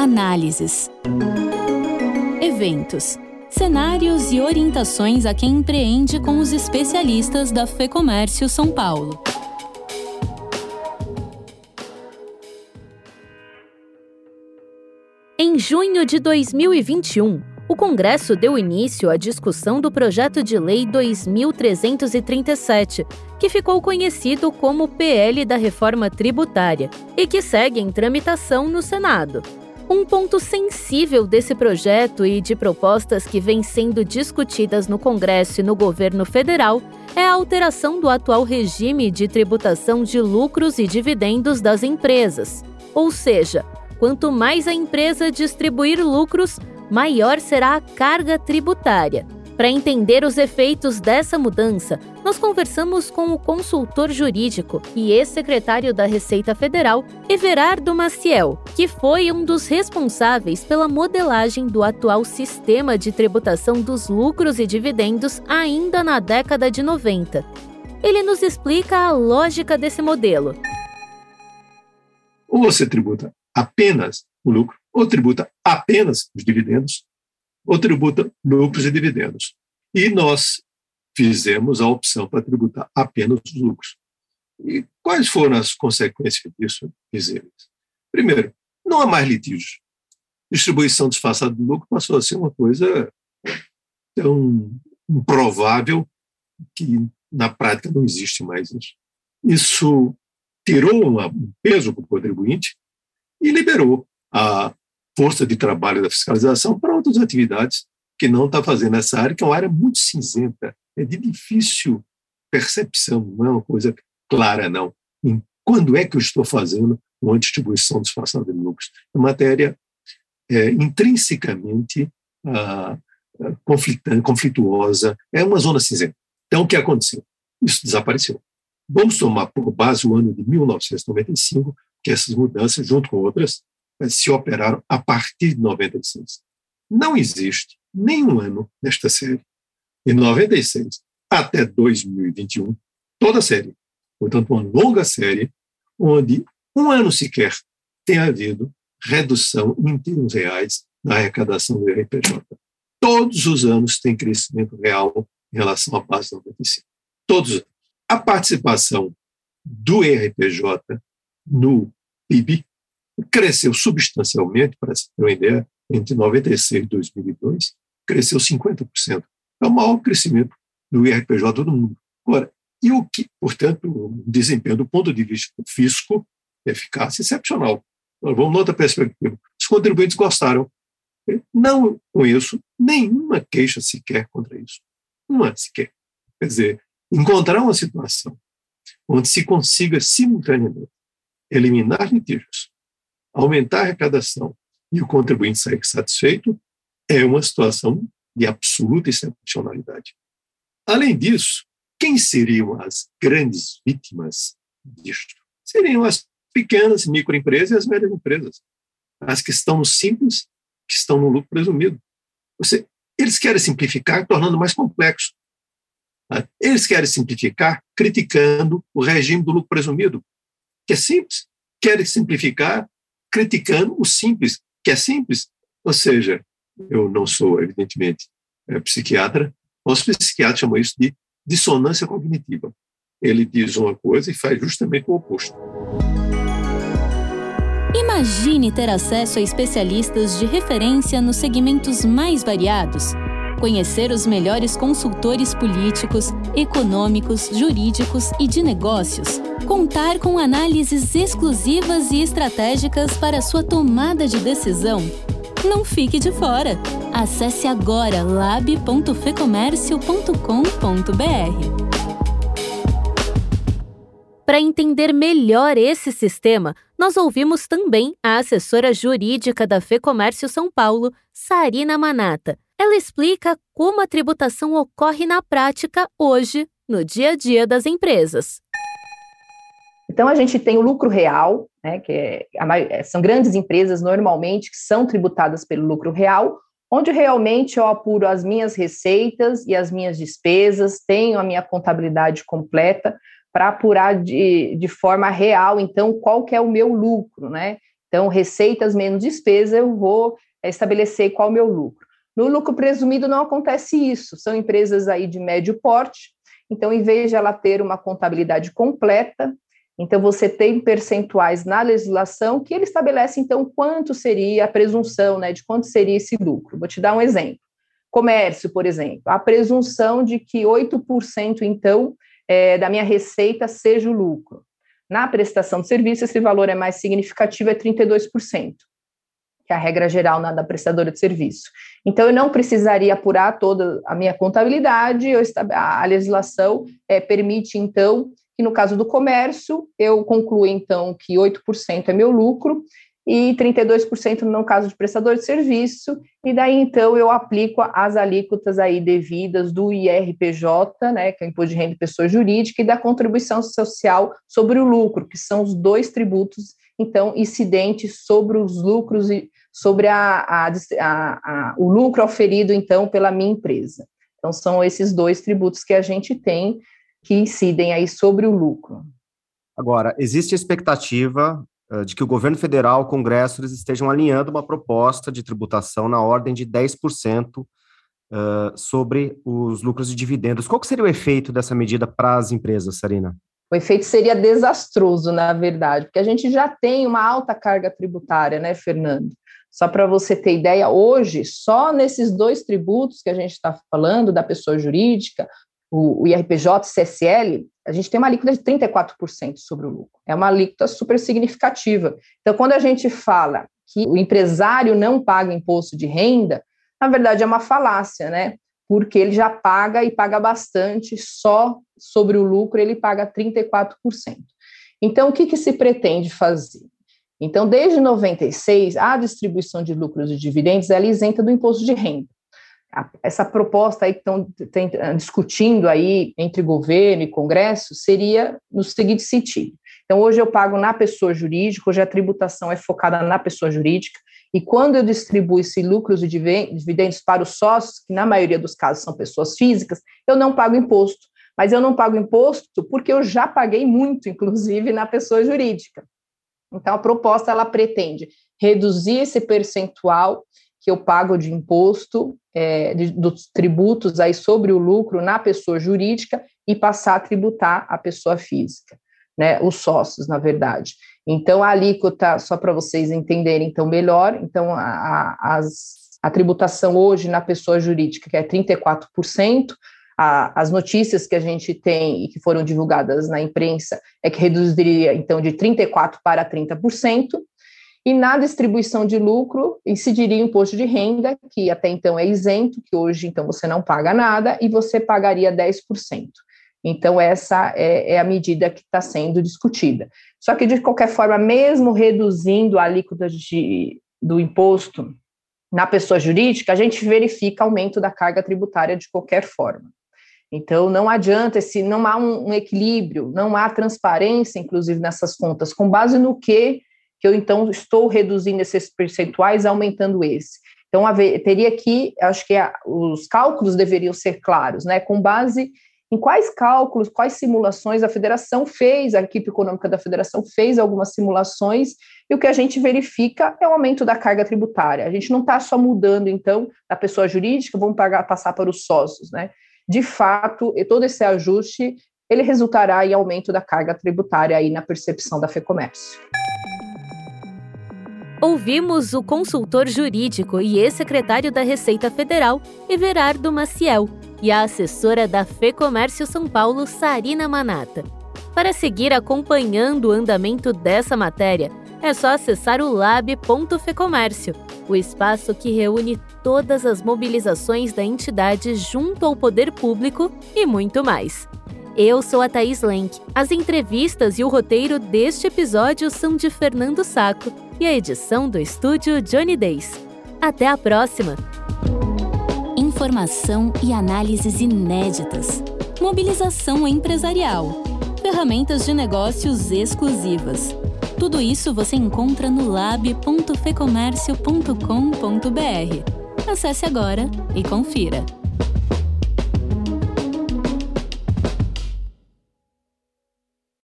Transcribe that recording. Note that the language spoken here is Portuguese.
Análises. Eventos. Cenários e orientações a quem empreende com os especialistas da FEComércio São Paulo. Em junho de 2021, o Congresso deu início à discussão do projeto de lei 2337, que ficou conhecido como PL da Reforma Tributária e que segue em tramitação no Senado. Um ponto sensível desse projeto e de propostas que vêm sendo discutidas no Congresso e no governo federal é a alteração do atual regime de tributação de lucros e dividendos das empresas. Ou seja, quanto mais a empresa distribuir lucros, maior será a carga tributária. Para entender os efeitos dessa mudança, nós conversamos com o consultor jurídico e ex-secretário da Receita Federal, Everardo Maciel, que foi um dos responsáveis pela modelagem do atual sistema de tributação dos lucros e dividendos ainda na década de 90. Ele nos explica a lógica desse modelo. Ou você tributa apenas o lucro, ou tributa apenas os dividendos, ou tributa lucros e dividendos. E nós fizemos a opção para tributar apenas os lucros. E quais foram as consequências disso, visíveis? Primeiro, não há mais litígios. Distribuição disfarçada do lucro passou a ser uma coisa tão improvável que na prática não existe mais isso. Isso tirou um peso para o contribuinte e liberou a força de trabalho da fiscalização para outras atividades que não está fazendo essa área, que é uma área muito cinzenta, é de difícil percepção, não é uma coisa clara, não. Em quando é que eu estou fazendo uma distribuição disfarçada de lucros? É matéria é, intrinsecamente ah, conflituosa, é uma zona cinzenta. Então, o que aconteceu? Isso desapareceu. Vamos tomar por base o ano de 1995, que essas mudanças, junto com outras, se operaram a partir de 96. Não existe nenhum ano nesta série, de 96 até 2021, toda a série, portanto, uma longa série, onde um ano sequer tem havido redução em termos reais na arrecadação do RPJ. Todos os anos tem crescimento real em relação à base de 95. Todos. A participação do RPJ no PIB cresceu substancialmente, para se ter uma ideia, entre 96 e 2002, cresceu 50%. É o maior crescimento do IRPJ do mundo. Agora, e o que, portanto, o desempenho do ponto de vista fisco, eficácia excepcional. Nós vamos noutra perspectiva. Os contribuintes gostaram. Não conheço nenhuma queixa sequer contra isso. Uma sequer. Quer dizer, encontrar uma situação onde se consiga simultaneamente eliminar litígios, aumentar a arrecadação e o contribuinte sair satisfeito, é uma situação de absoluta excepcionalidade. Além disso, quem seriam as grandes vítimas disto? Seriam as pequenas microempresas e as médias empresas, as que estão no simples, que estão no lucro presumido. Você, eles querem simplificar, tornando mais complexo. Tá? Eles querem simplificar criticando o regime do lucro presumido, que é simples. Querem simplificar criticando o simples, que é simples. Ou seja, eu não sou, evidentemente, é, psiquiatra, os psiquiatras chamam isso de dissonância cognitiva. Ele diz uma coisa e faz justamente o oposto. Imagine ter acesso a especialistas de referência nos segmentos mais variados conhecer os melhores consultores políticos, econômicos, jurídicos e de negócios, contar com análises exclusivas e estratégicas para sua tomada de decisão. Não fique de fora. Acesse agora lab.fecomércio.com.br. Para entender melhor esse sistema, nós ouvimos também a assessora jurídica da FEComércio São Paulo, Sarina Manata ela explica como a tributação ocorre na prática hoje, no dia a dia das empresas. Então, a gente tem o lucro real, né, que é, a, são grandes empresas normalmente que são tributadas pelo lucro real, onde realmente eu apuro as minhas receitas e as minhas despesas, tenho a minha contabilidade completa para apurar de, de forma real, então, qual que é o meu lucro, né? Então, receitas menos despesa, eu vou estabelecer qual é o meu lucro. No lucro presumido não acontece isso, são empresas aí de médio porte, então, em vez de ela ter uma contabilidade completa, então você tem percentuais na legislação que ele estabelece, então, quanto seria a presunção, né, de quanto seria esse lucro. Vou te dar um exemplo. Comércio, por exemplo, a presunção de que 8%, então, é, da minha receita seja o lucro. Na prestação de serviço, esse valor é mais significativo, é 32% que é a regra geral na, da prestadora de serviço. Então, eu não precisaria apurar toda a minha contabilidade, eu, a, legislação é, permite, então, que no caso do comércio, eu concluo, então, que 8% é meu lucro e 32% no caso de prestador de serviço, e daí, então, eu aplico as alíquotas aí devidas do IRPJ, né, que é o Imposto de Renda de Pessoa Jurídica, e da contribuição social sobre o lucro, que são os dois tributos, então, incidentes sobre os lucros e sobre a, a, a, o lucro oferido, então, pela minha empresa. Então, são esses dois tributos que a gente tem que incidem aí sobre o lucro. Agora, existe a expectativa uh, de que o governo federal, o Congresso, eles estejam alinhando uma proposta de tributação na ordem de 10% uh, sobre os lucros de dividendos. Qual seria o efeito dessa medida para as empresas, Sarina? O efeito seria desastroso, na verdade, porque a gente já tem uma alta carga tributária, né, Fernando? Só para você ter ideia, hoje, só nesses dois tributos que a gente está falando, da pessoa jurídica, o, o IRPJ CSL, a gente tem uma alíquota de 34% sobre o lucro. É uma alíquota super significativa. Então, quando a gente fala que o empresário não paga imposto de renda, na verdade é uma falácia, né? Porque ele já paga e paga bastante, só sobre o lucro ele paga 34%. Então, o que, que se pretende fazer? Então, desde 96, a distribuição de lucros e dividendos é isenta do imposto de renda. Essa proposta aí que estão discutindo aí entre governo e Congresso seria no seguinte sentido. Então, hoje eu pago na pessoa jurídica, hoje a tributação é focada na pessoa jurídica, e quando eu distribuo esses lucros e dividendos para os sócios, que na maioria dos casos são pessoas físicas, eu não pago imposto. Mas eu não pago imposto porque eu já paguei muito, inclusive, na pessoa jurídica. Então, a proposta ela pretende reduzir esse percentual que eu pago de imposto é, de, dos tributos aí sobre o lucro na pessoa jurídica e passar a tributar a pessoa física, né, os sócios, na verdade. Então, a alíquota, só para vocês entenderem então melhor, então a, a, as, a tributação hoje na pessoa jurídica que é 34%, a, as notícias que a gente tem e que foram divulgadas na imprensa é que reduziria, então, de 34% para 30%, e na distribuição de lucro incidiria o imposto de renda, que até então é isento, que hoje, então, você não paga nada, e você pagaria 10%. Então, essa é, é a medida que está sendo discutida. Só que, de qualquer forma, mesmo reduzindo a alíquota de, do imposto na pessoa jurídica, a gente verifica aumento da carga tributária de qualquer forma. Então, não adianta, se não há um, um, equilíbrio, não há transparência, inclusive, nessas contas, com base no que que eu, então, estou reduzindo esses percentuais, aumentando esse. Então, haver, teria que, acho que a, os cálculos deveriam ser claros, né, com base em quais cálculos, quais simulações a federação fez, a equipe econômica da federação fez algumas simulações, e o que a gente verifica é o aumento da carga tributária. A gente não está só mudando, então, da pessoa jurídica, vamos pagar, passar para os sócios, né? de fato, todo esse ajuste ele resultará em aumento da carga tributária aí na percepção da FEComércio. Ouvimos o consultor jurídico e ex-secretário da Receita Federal, Everardo Maciel, e a assessora da FEComércio São Paulo, Sarina Manata. Para seguir acompanhando o andamento dessa matéria, é só acessar o lab.fecomércio, o espaço que reúne todas as mobilizações da entidade junto ao poder público e muito mais. Eu sou a Thaís Lenk. As entrevistas e o roteiro deste episódio são de Fernando Saco e a edição do estúdio Johnny Days. Até a próxima! Informação e análises inéditas. Mobilização empresarial. Ferramentas de negócios exclusivas tudo isso você encontra no lab.fecomércio.com.br. Acesse agora e confira.